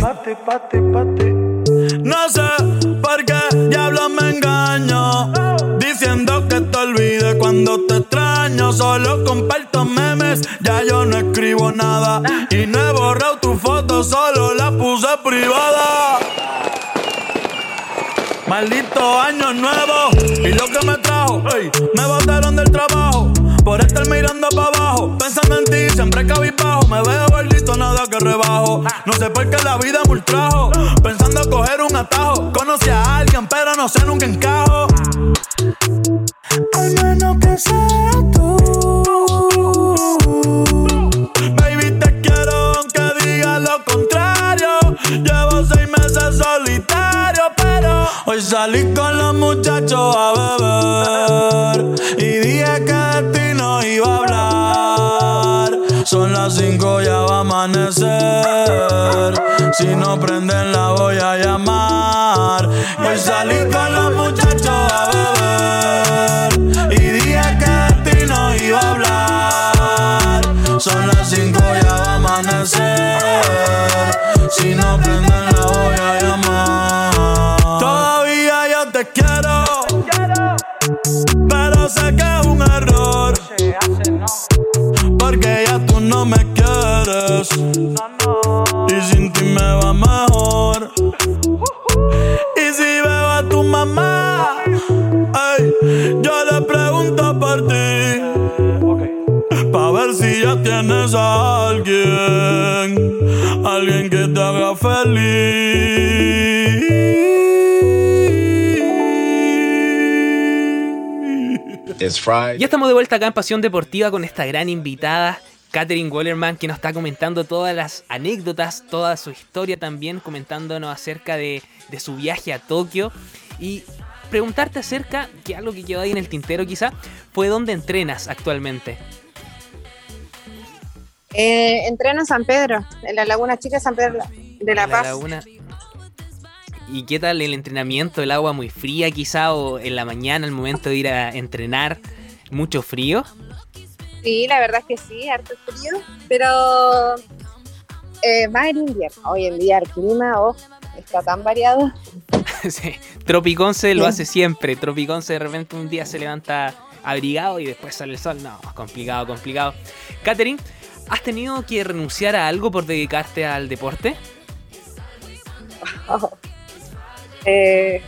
tuve para ti. No sé por qué diablo me engaño. Diciendo que te olvide cuando te extraño. Solo comparto memes, ya yo no escribo nada. Y no he borrado tu foto, solo la puse privada. Maldito año nuevo y lo que me trajo, me botaron del trabajo por estar mirando para abajo, pensando en ti, siempre cabizbajo, me veo listo, nada que rebajo, no sé por qué la vida me ultrajo, pensando coger un atajo, conocí a alguien pero no sé nunca encajo, al menos que sea tú. Baby, te quiero aunque diga lo contrario. Llevo seis meses solitario, pero hoy salí con los muchachos a beber. Y dije las cinco, ya va a amanecer. Si no prenden, la voy a llamar. Hoy salí con los muchachos a beber. Y dije que de ti no iba a hablar. Son las cinco, ya va a amanecer. Si no prenden, Y sin ti me va mejor. Y si veo a tu mamá, ey, yo le pregunto por ti. Pa' ver si ya tienes a alguien, alguien que te haga feliz. It's Friday. Ya estamos de vuelta acá en Pasión Deportiva con esta gran invitada, Katherine Wallerman, que nos está comentando todas las anécdotas, toda su historia también, comentándonos acerca de, de su viaje a Tokio. Y preguntarte acerca, que algo que quedó ahí en el tintero quizá, fue dónde entrenas actualmente. Eh, entreno en San Pedro, en la Laguna Chica de San Pedro de La Paz. laguna. ¿Y qué tal el entrenamiento? ¿El agua muy fría quizá? ¿O en la mañana, al momento de ir a entrenar, mucho frío? Sí, la verdad es que sí, harto frío, pero eh, más en invierno. Hoy en día el clima oh, está tan variado. Sí. Tropiconce lo Sí. hace siempre. Tropiconce de repente un día se levanta abrigado y después sale el sol. No, complicado, complicado. Catherine, ¿has tenido que renunciar a algo por dedicarte al deporte? Eh,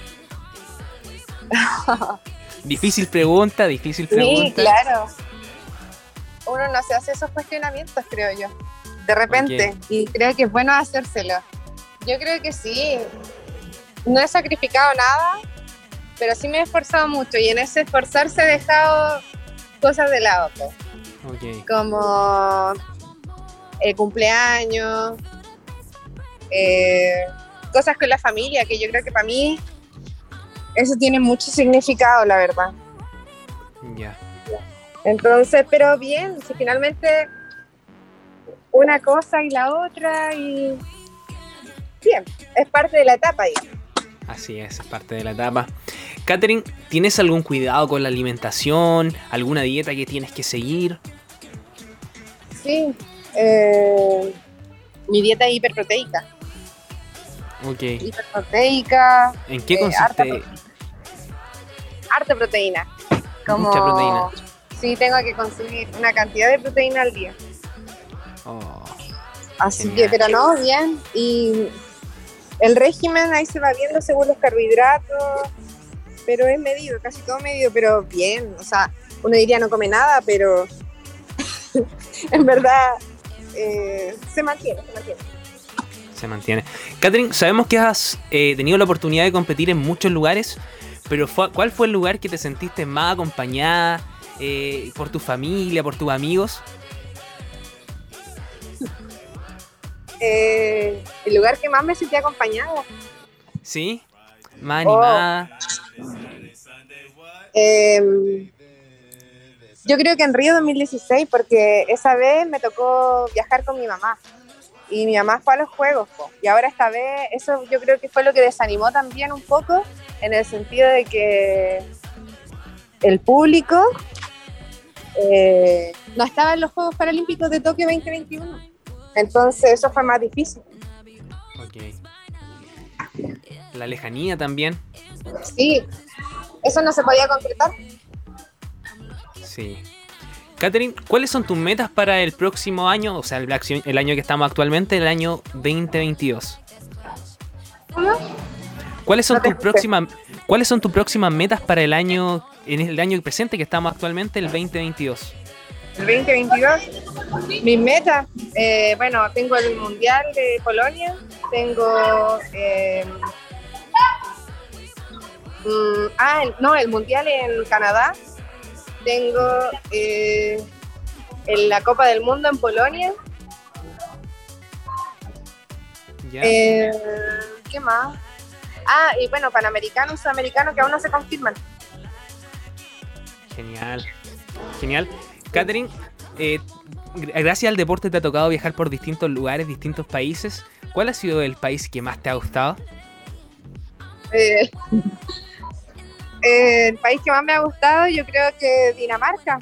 Difícil pregunta, difícil sí, pregunta. claro. Uno no se hace esos cuestionamientos, creo yo, de repente, y creo que es bueno hacérselo. Yo creo que sí. No he sacrificado nada, pero sí me he esforzado mucho y en ese esforzarse he dejado cosas de lado. pues. Como el cumpleaños, eh, cosas con la familia, que yo creo que para mí eso tiene mucho significado, la verdad. Ya. Entonces, pero bien, si finalmente una cosa y la otra y bien, es parte de la etapa, digamos. Así es, es parte de la etapa. Catherine, ¿tienes algún cuidado con la alimentación? ¿Alguna dieta que tienes que seguir? Sí, eh, mi dieta es hiperproteica, Ok. hiperproteica, ¿En qué Eh, harta consiste? harta proteína. Como, Mucha proteína. Sí, tengo que consumir una cantidad de proteína al día. Oh, Así Genial. que, pero no, bien. Y el régimen ahí se va viendo según los carbohidratos, pero es medido, casi todo medido, pero bien. O sea, uno diría no come nada, pero en verdad eh, se mantiene, se mantiene. se mantiene. Catherine, sabemos que has eh, tenido la oportunidad de competir en muchos lugares, pero ¿cuál fue el lugar que te sentiste más acompañada eh, por tu familia, por tus amigos? Eh, el lugar que más me sentí acompañada. ¿Sí? Más animada. Em, yo creo que en Río 2016, porque esa vez me tocó viajar con mi mamá. Y mi mamá fue a los juegos. Y ahora esta vez, eso yo creo que fue lo que desanimó también un poco, en el sentido de que el público eh, no estaba en los Juegos Paralímpicos de Tokio 2021. Entonces eso fue más difícil. Ok. La lejanía también. Sí, eso no se podía concretar. Sí. Catherine, ¿cuáles son tus metas para el próximo año? O sea, el, el año que estamos actualmente, el año 2022. ¿Cuáles son, tus próximas, ¿Cuáles son tus próximas metas para el año, en el año presente que estamos actualmente, el 2022? El 2022, mis metas, eh, bueno, tengo el Mundial de Polonia, tengo... Eh, mm, ah, no, el Mundial en Canadá, tengo eh, en la Copa del Mundo en Polonia. Eh, ¿Qué más? Ah, y bueno, Panamericanos, Sudamericanos que aún no se confirman. Genial, genial. Catherine, eh, gracias al deporte te ha tocado viajar por distintos lugares, distintos países. ¿Cuál ha sido el país que más te ha gustado? Eh, el país que más me ha gustado, yo creo que Dinamarca.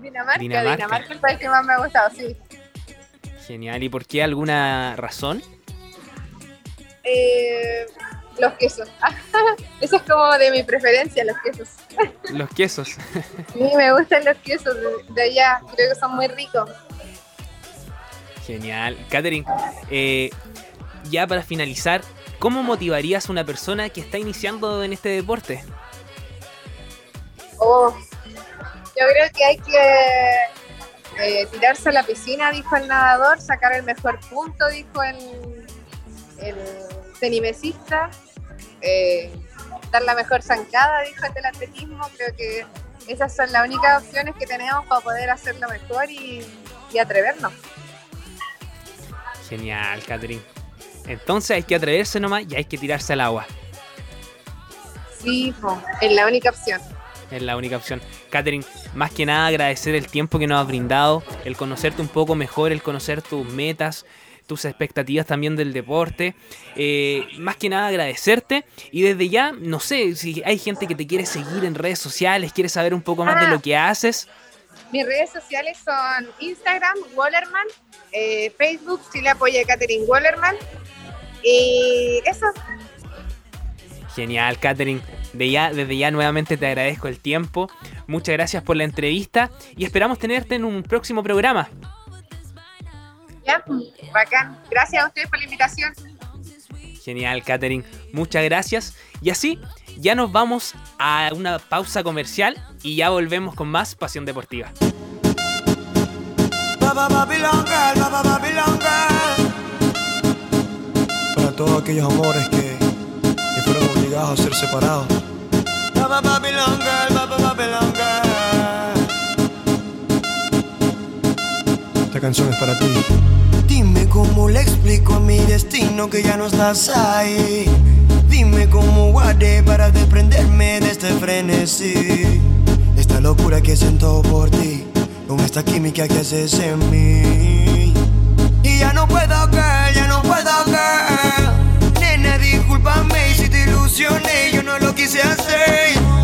Dinamarca, Dinamarca, es el país que más me ha gustado, sí. Genial, ¿y por qué alguna razón? Eh, los quesos. Eso es como de mi preferencia, los quesos. Los quesos. Sí, me gustan los quesos de, allá, creo que son muy ricos. Genial. Katherine, eh, ya para finalizar, ¿Cómo motivarías a una persona que está iniciando en este deporte? Oh, yo creo que hay que eh, tirarse a la piscina, dijo el nadador, sacar el mejor punto, dijo el, el tenimesista, eh, dar la mejor zancada, dijo el del atletismo. Creo que esas son las únicas opciones que tenemos para poder hacerlo mejor y, y atrevernos. Genial, Catherine. Entonces hay que atreverse nomás y hay que tirarse al agua. Sí, es la única opción. Es la única opción. Catherine, más que nada agradecer el tiempo que nos has brindado, el conocerte un poco mejor, el conocer tus metas, tus expectativas también del deporte. Eh, más que nada agradecerte y desde ya, no sé, si hay gente que te quiere seguir en redes sociales, quiere saber un poco más de lo ah. que haces. Mis redes sociales son Instagram, Wallerman, eh, Facebook, Chile Apoya Catherine Wallerman y eso. Genial, Katherine. De ya, desde ya nuevamente te agradezco el tiempo. Muchas gracias por la entrevista y esperamos tenerte en un próximo programa. Ya, bacán. Gracias a ustedes por la invitación. Genial, Katherine. Muchas gracias. Y así, ya nos vamos a una pausa comercial y ya volvemos con más Pasión Deportiva todos aquellos amores que, obligados a ser separados. Esta canción es para ti. Dime cómo le explico a mi destino que ya no estás ahí. Dime cómo guardé para desprenderme de este frenesí. Esta locura que siento por ti, con esta química que haces en mí. Y ya no puedo caer, ya no puedo caer. Nena, discúlpame ilusioné, yo no lo quise hacer.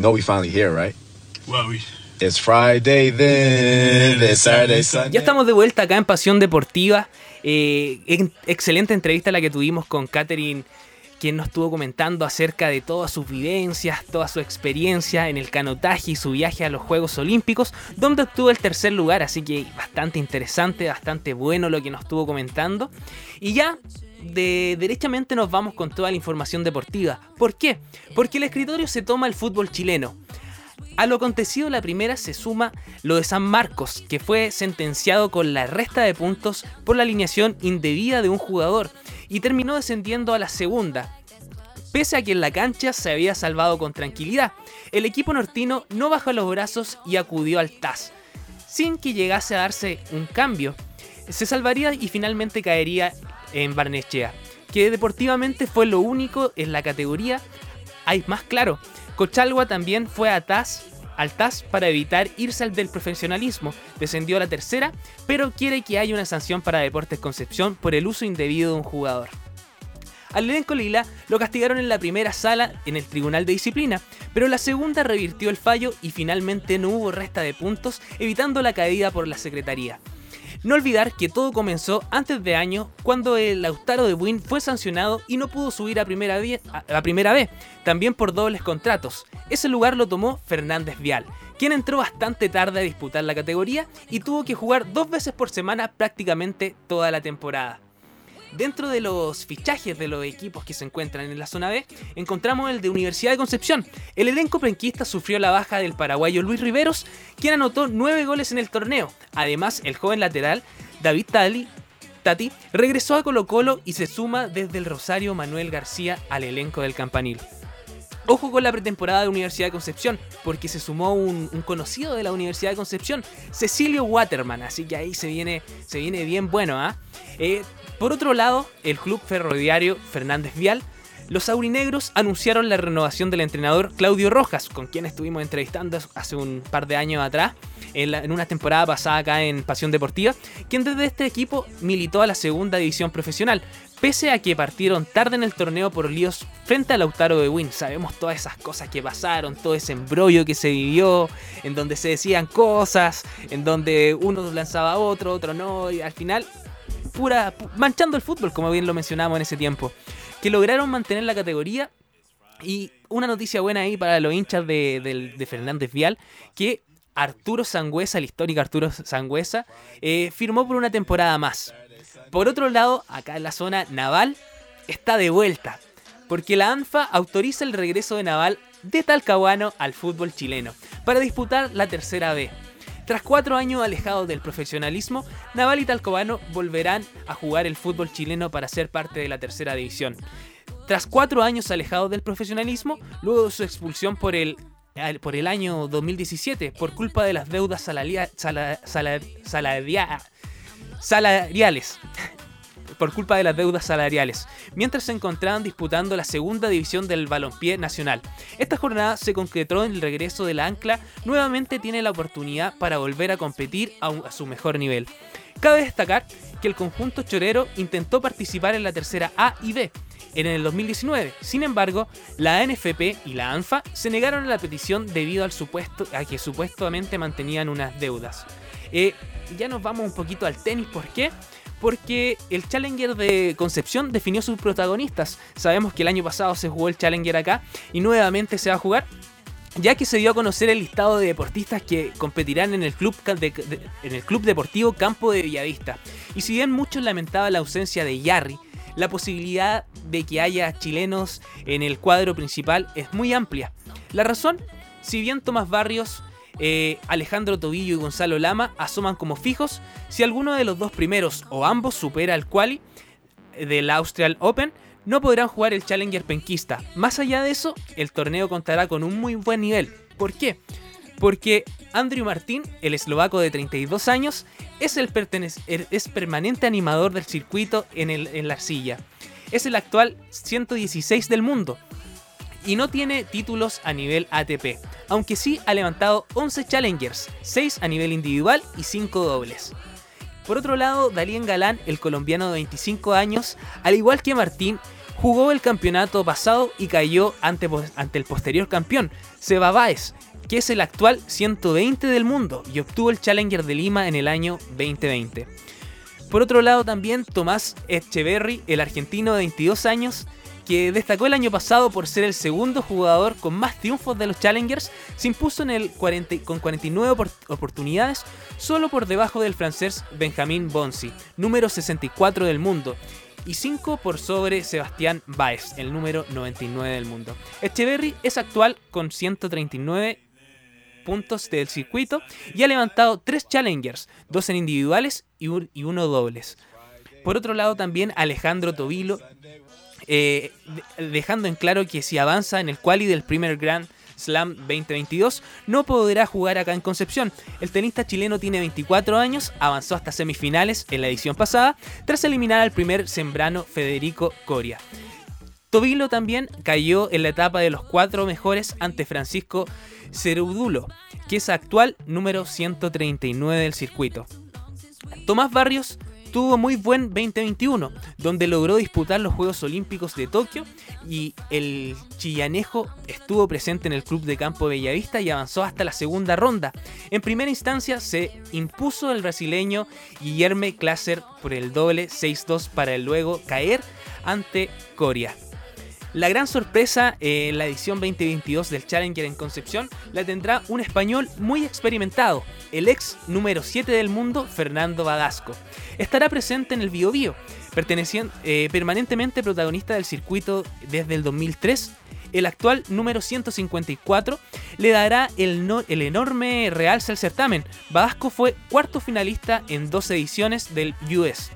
you know we finally here, right? Well, we... It's Friday then, it's Saturday, Sunday. Ya estamos de vuelta acá en Pasión Deportiva. Eh, en- excelente entrevista la que tuvimos con Catherine, quien nos estuvo comentando acerca de todas sus vivencias, toda su experiencia en el canotaje y su viaje a los Juegos Olímpicos, donde obtuvo el tercer lugar, así que bastante interesante, bastante bueno lo que nos estuvo comentando. Y ya de derechamente nos vamos con toda la información deportiva. ¿Por qué? Porque el escritorio se toma el fútbol chileno. A lo acontecido la primera se suma lo de San Marcos, que fue sentenciado con la resta de puntos por la alineación indebida de un jugador y terminó descendiendo a la segunda. Pese a que en la cancha se había salvado con tranquilidad, el equipo nortino no bajó los brazos y acudió al TAS, sin que llegase a darse un cambio. Se salvaría y finalmente caería en Barnechea, que deportivamente fue lo único en la categoría. Hay más claro, Cochalgua también fue a TAS, al TAS para evitar irse al del profesionalismo. Descendió a la tercera, pero quiere que haya una sanción para Deportes Concepción por el uso indebido de un jugador. Al elenco Lila lo castigaron en la primera sala en el Tribunal de Disciplina, pero la segunda revirtió el fallo y finalmente no hubo resta de puntos, evitando la caída por la Secretaría. No olvidar que todo comenzó antes de año cuando el Lautaro de Buin fue sancionado y no pudo subir a primera, vez, a primera B, también por dobles contratos. Ese lugar lo tomó Fernández Vial, quien entró bastante tarde a disputar la categoría y tuvo que jugar dos veces por semana prácticamente toda la temporada. Dentro de los fichajes de los equipos que se encuentran en la zona B, encontramos el de Universidad de Concepción. El elenco penquista sufrió la baja del paraguayo Luis Riveros, quien anotó 9 goles en el torneo. Además, el joven lateral David Tali, Tati regresó a Colo Colo y se suma desde el Rosario Manuel García al elenco del Campanil. Ojo con la pretemporada de Universidad de Concepción, porque se sumó un, un conocido de la Universidad de Concepción, Cecilio Waterman, así que ahí se viene, se viene bien bueno, ¿ah? Eh, por otro lado, el club ferroviario Fernández Vial, los aurinegros anunciaron la renovación del entrenador Claudio Rojas, con quien estuvimos entrevistando hace un par de años atrás, en, una temporada pasada acá en Pasión Deportiva, quien desde este equipo militó a la segunda división profesional, pese a que partieron tarde en el torneo por líos frente al Lautaro de Win. Sabemos todas esas cosas que pasaron, todo ese embrollo que se vivió, en donde se decían cosas, en donde uno lanzaba a otro, otro no, y al final pura pu- manchando el fútbol, como bien lo mencionamos en ese tiempo, que lograron mantener la categoría y una noticia buena ahí para los hinchas de Fernández Vial, que Arturo Sangüesa, el histórico Arturo Sangüesa, eh, firmó por una temporada más. Por otro lado, acá en la zona naval, está de vuelta, porque la ANFA autoriza el regreso de Naval de Talcahuano al fútbol chileno, para disputar la tercera B. Tras cuatro años alejados del profesionalismo, Naval y Talcahuano volverán a jugar el fútbol chileno para ser parte de la tercera división. Tras cuatro años alejados del profesionalismo, luego de su expulsión por el, por el año 2017 por culpa de las deudas salaria- sala- sala- salaria- salariales. Por culpa de las deudas salariales, mientras se encontraban disputando la segunda división del balompié nacional. Esta jornada se concretó en el regreso del Ancla, nuevamente tiene la oportunidad para volver a competir a, su mejor nivel. Cabe destacar que el conjunto chorero intentó participar en la tercera A y B en el 2019. Sin embargo, la NFP y la ANFA se negaron a la petición debido al supuesto a que supuestamente mantenían unas deudas. Eh, ya nos vamos un poquito al tenis, ¿por qué? Porque el Challenger de Concepción definió sus protagonistas. Sabemos que el año pasado se jugó el Challenger acá y nuevamente se va a jugar ya que se dio a conocer el listado de deportistas que competirán en el club, de- en el club deportivo Campo de Villavista. Y si bien muchos lamentaban la ausencia de Yarri, la posibilidad de que haya chilenos en el cuadro principal es muy amplia. La razón, si bien Tomás Barrios, eh, Alejandro Tobillo y Gonzalo Lama asoman como fijos, si alguno de los dos primeros o ambos supera el quali del Austrial Open, no podrán jugar el Challenger penquista. Más allá de eso, el torneo contará con un muy buen nivel. ¿Por qué? Porque Andrew Martín, el eslovaco de 32 años, es, el er- es permanente animador del circuito en, en la arcilla. Es el actual 116 del mundo y no tiene títulos a nivel ATP, aunque sí ha levantado 11 Challengers, 6 a nivel individual y 5 dobles. Por otro lado, Dalien Galán, el colombiano de 25 años, al igual que Martín, Jugó el campeonato pasado y cayó ante, ante el posterior campeón, Seba Baez, que es el actual 120 del mundo y obtuvo el Challenger de Lima en el año 2020. Por otro lado también Tomás Echeverry, el argentino de 22 años, que destacó el año pasado por ser el segundo jugador con más triunfos de los Challengers, se impuso en el 40, con 49 oportunidades, solo por debajo del francés Benjamin Bonsi, número 64 del mundo, y 5 por sobre Sebastián Baez, el número 99 del mundo. Echeverry es actual con 139 puntos del circuito y ha levantado 3 Challengers, 2 en individuales y, uno dobles. Por otro lado también Alejandro Tobilo eh, dejando en claro que si avanza en el quali del primer Grand Slam 2022, no podrá jugar acá en Concepción. El tenista chileno tiene 24 años, avanzó hasta semifinales en la edición pasada, tras eliminar al primer sembrano Federico Coria. Tobilo también cayó en la etapa de los cuatro mejores ante Francisco Cerudulo, que es actual número 139 del circuito. Tomás Barrios tuvo muy buen 2021, donde logró disputar los Juegos Olímpicos de Tokio y el chillanejo estuvo presente en el Club de Campo Bellavista y avanzó hasta la segunda ronda. En primera instancia se impuso el brasileño Guillermo Klasser por el doble 6-2 para luego caer ante Coria. La gran sorpresa en la edición 2022 del Challenger en Concepción la tendrá un español muy experimentado, el ex número 7 del mundo, Fernando Badasco. Estará presente en el Bio Bio, perteneciendo, eh, permanentemente protagonista del circuito desde el 2003 el actual número 154, le dará el, el, enorme realce al certamen. Badasco fue cuarto finalista en dos ediciones del US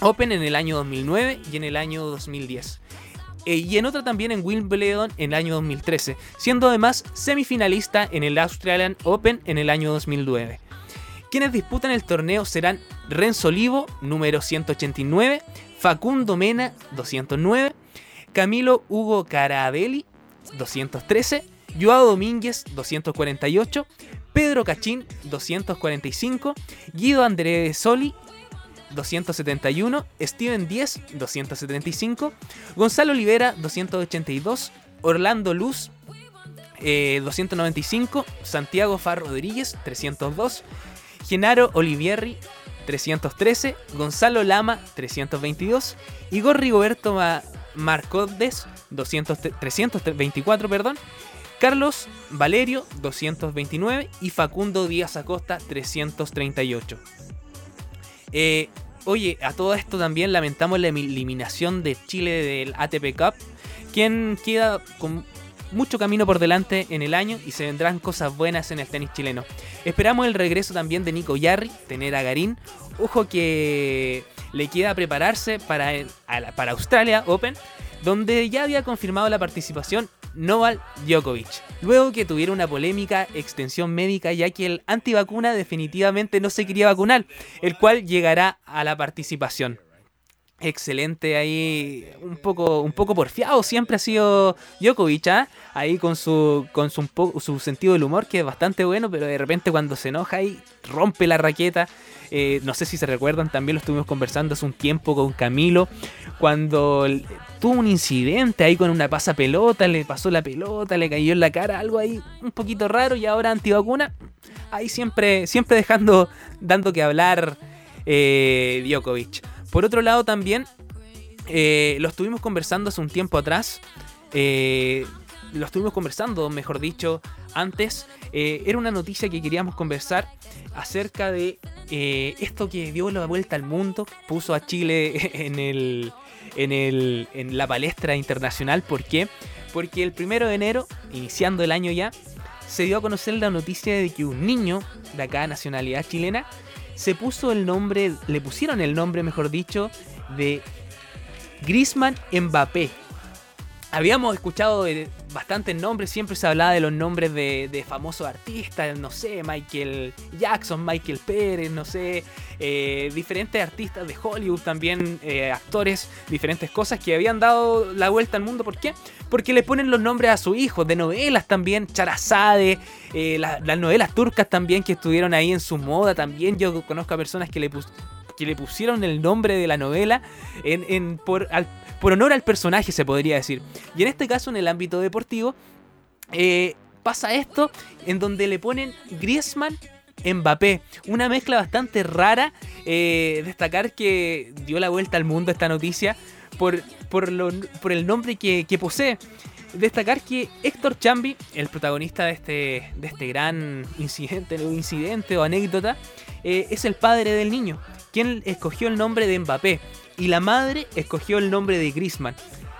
Open en el año 2009 y en el año 2010. Eh, y en otra también en Wimbledon en el año 2013, siendo además semifinalista en el Australian Open en el año 2009. Quienes disputan el torneo serán Renzo Olivo, número 189, Facundo Mena, 209, Camilo Hugo Carabelli, 213, Joao Domínguez, 248, Pedro Cachín, 245, Guido André Soli, 271, Steven 10, 275, Gonzalo Olivera, 282, Orlando Luz, 295, eh, Santiago Far Rodríguez, 302, Genaro Olivierri, 313, Gonzalo Lama, 322, Igor Rigoberto Marcodes, 324, perdón, Carlos Valerio, 229 y Facundo Díaz Acosta, 338. Eh, Oye, a todo esto también lamentamos la eliminación de Chile del ATP Cup, quien queda con mucho camino por delante en el año y se vendrán cosas buenas en el tenis chileno. Esperamos el regreso también de Nico Yarri, tener a Garín. Ojo que le queda prepararse para, para Australia Open, donde ya había confirmado la participación Novak Djokovic, luego que tuviera una polémica extensión médica ya que el antivacuna definitivamente no se quería vacunar, el cual llegará a la participación. Excelente ahí, un poco, un poco porfiado siempre ha sido Djokovic, ¿ah? ahí con su, con su, su sentido del humor que es bastante bueno, pero de repente cuando se enoja ahí rompe la raqueta. Eh, no sé si se recuerdan, también lo estuvimos conversando hace un tiempo con Camilo, cuando tuvo un incidente ahí con una pasa pelota, le pasó la pelota, le cayó en la cara, algo ahí un poquito raro y ahora antivacuna, ahí siempre, siempre dejando, dando que hablar eh, Djokovic. Por otro lado también, eh, lo estuvimos conversando hace un tiempo atrás, eh, lo estuvimos conversando, mejor dicho, antes, eh, era una noticia que queríamos conversar acerca de esto que dio la vuelta al mundo, puso a Chile en el en, la palestra internacional. ¿Por qué? Porque el primero de enero, iniciando el año ya, se dio a conocer la noticia de que un niño de acá, nacionalidad chilena, se puso el nombre, le pusieron el nombre, mejor dicho, de Grisman Mbappé habíamos escuchado bastantes nombres, siempre se hablaba de los nombres de, famosos artistas, no sé, Michael Jackson, Michael Pérez, no sé, eh, diferentes artistas de Hollywood también, eh, actores, diferentes cosas que habían dado la vuelta al mundo. ¿Por qué? Porque le ponen los nombres a sus hijos, de novelas también, Charazade, eh, las novelas turcas también que estuvieron ahí en su moda también. Yo conozco a personas que le porque le pusieron el nombre de la novela en, por, por honor al personaje, se podría decir. Y en este caso, en el ámbito deportivo, eh, pasa esto en donde le ponen Griezmann Mbappé. Una mezcla bastante rara. Eh, destacar que dio la vuelta al mundo esta noticia por, por, por el nombre que, posee. Destacar que Héctor Chambi, el protagonista de este, de este gran incidente, incidente o anécdota, eh, es el padre del niño, quien escogió el nombre de Mbappé y la madre escogió el nombre de Griezmann.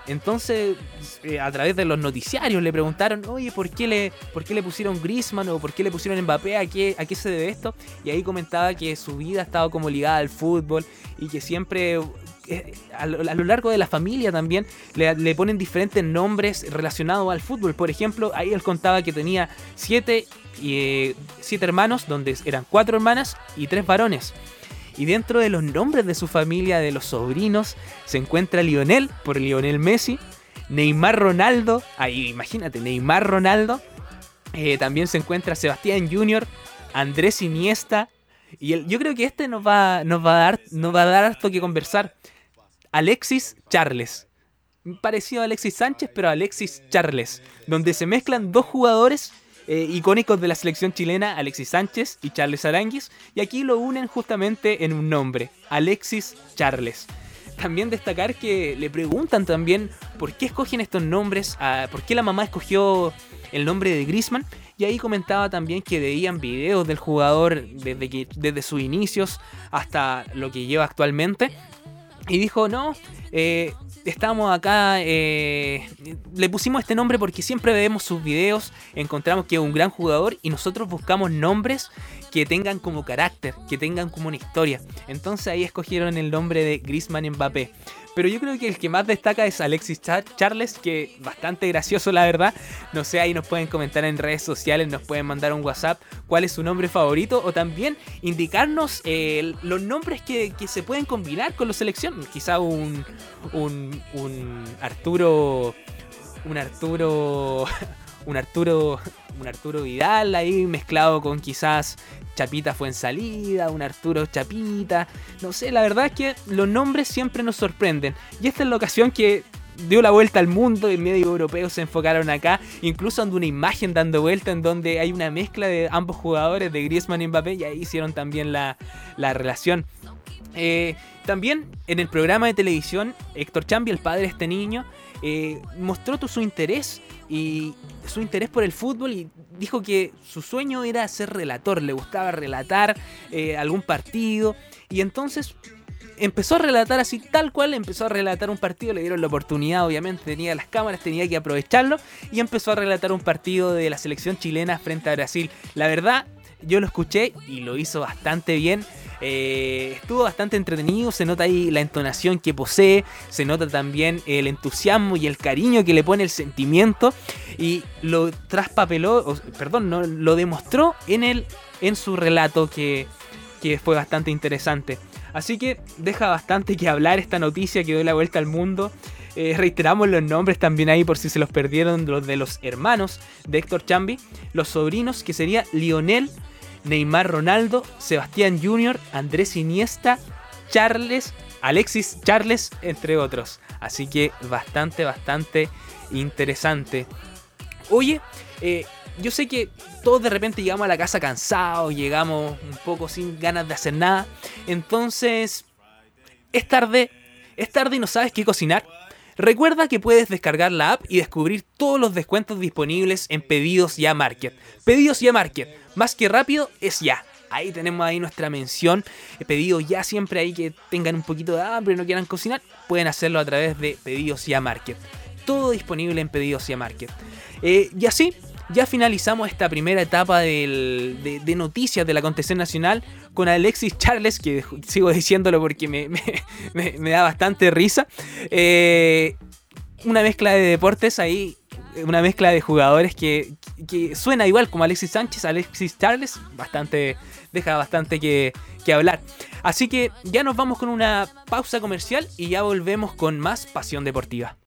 Entonces, eh, a través de los noticiarios le preguntaron, oye, ¿por qué le, por qué le pusieron Griezmann o por qué le pusieron Mbappé? ¿A qué, ¿A qué se debe esto? Y ahí comentaba que su vida ha estado como ligada al fútbol y que siempre eh, a, lo, largo de la familia también le, ponen diferentes nombres relacionados al fútbol. Por ejemplo, ahí él contaba que tenía siete, eh, siete hermanos, donde eran cuatro hermanas y tres varones. Y dentro de los nombres de su familia, de los sobrinos, se encuentra Lionel, por Lionel Messi, Neymar Ronaldo, ahí imagínate, Neymar Ronaldo, eh, también se encuentra Sebastián Junior, Andrés Iniesta, y yo creo que este nos va, nos va a dar, nos va a dar harto que conversar. Alexis Charles. Parecido a Alexis Sánchez, pero Alexis Charles. Donde se mezclan dos jugadores eh, icónicos de la selección chilena, Alexis Sánchez y Charles Aranguis, y aquí lo unen justamente en un nombre, Alexis Charles. También destacar que le preguntan también por qué escogen estos nombres, por qué la mamá escogió el nombre de Grisman, y ahí comentaba también que veían videos del jugador desde, que, desde sus inicios hasta lo que lleva actualmente. Y dijo, no, eh, estamos acá, eh, le pusimos este nombre porque siempre vemos sus videos, encontramos que es un gran jugador y nosotros buscamos nombres que tengan como carácter, que tengan como una historia. Entonces ahí escogieron el nombre de Grisman Mbappé. Pero yo creo que el que más destaca es Alexis Charles, que bastante gracioso la verdad. No sé, ahí nos pueden comentar en redes sociales, nos pueden mandar un WhatsApp cuál es su nombre favorito o también indicarnos eh, los nombres que, se pueden combinar con la selección. Quizá un, un, un Arturo... Un Arturo... Un Arturo un Arturo Vidal ahí mezclado con quizás Chapita fue en salida, un Arturo Chapita. No sé, la verdad es que los nombres siempre nos sorprenden. Y esta es la ocasión que dio la vuelta al mundo y medio europeos se enfocaron acá. Incluso ando una imagen dando vuelta en donde hay una mezcla de ambos jugadores, de Griezmann y Mbappé, y ahí hicieron también la, relación. Eh, también en el programa de televisión, Héctor Chambi, el padre de este niño, eh, mostró su interés y su interés por el fútbol y dijo que su sueño era ser relator, le gustaba relatar eh, algún partido y entonces empezó a relatar así tal cual, empezó a relatar un partido, le dieron la oportunidad, obviamente tenía las cámaras, tenía que aprovecharlo y empezó a relatar un partido de la selección chilena frente a Brasil. La verdad, yo lo escuché y lo hizo bastante bien. Eh, estuvo bastante entretenido, se nota ahí la entonación que posee, se nota también el entusiasmo y el cariño que le pone el sentimiento y lo traspapeló, perdón, no, lo demostró en, el, en su relato que, que fue bastante interesante. Así que deja bastante que hablar esta noticia que dio la vuelta al mundo. Eh, reiteramos los nombres también ahí por si se los perdieron, los de los hermanos de Héctor Chambi, los sobrinos que sería Lionel Neymar Ronaldo, Sebastián Jr., Andrés Iniesta, Charles, Alexis Charles, entre otros. Así que bastante, bastante interesante. Oye, eh, yo sé que todos de repente llegamos a la casa cansados, llegamos un poco sin ganas de hacer nada. Entonces, es tarde, es tarde y no sabes qué cocinar. Recuerda que puedes descargar la app y descubrir todos los descuentos disponibles en Pedidos Ya Market. Pedidos Ya Market, más que rápido, es ya. Ahí tenemos ahí nuestra mención. Pedidos ya siempre ahí que tengan un poquito de hambre y no quieran cocinar, pueden hacerlo a través de Pedidos Ya Market. Todo disponible en Pedidos Ya Market. Eh, y así ya finalizamos esta primera etapa de, noticias de la acontecer nacional con Alexis Charles, que sigo diciéndolo porque me, da bastante risa. Eh, una mezcla de deportes ahí, una mezcla de jugadores que, suena igual como Alexis Sánchez, Alexis Charles, bastante, deja bastante que, que hablar. Así que ya nos vamos con una pausa comercial y ya volvemos con más pasión deportiva.